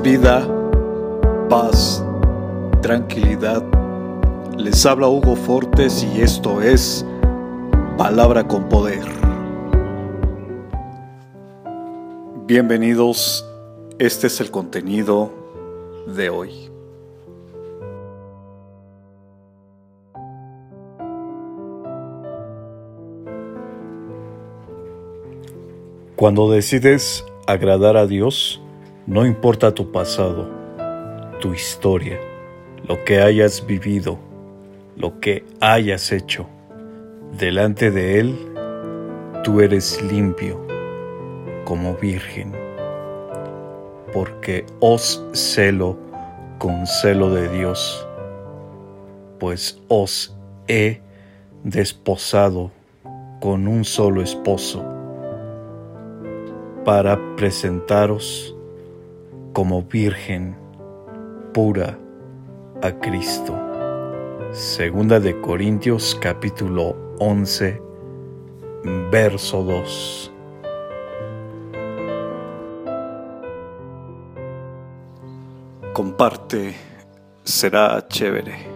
vida, paz, tranquilidad. Les habla Hugo Fortes y esto es Palabra con Poder. Bienvenidos, este es el contenido de hoy. Cuando decides agradar a Dios, no importa tu pasado, tu historia, lo que hayas vivido, lo que hayas hecho. Delante de Él, tú eres limpio como virgen, porque os celo con celo de Dios, pues os he desposado con un solo esposo para presentaros como virgen pura a Cristo. Segunda de Corintios capítulo 11, verso 2. Comparte, será chévere.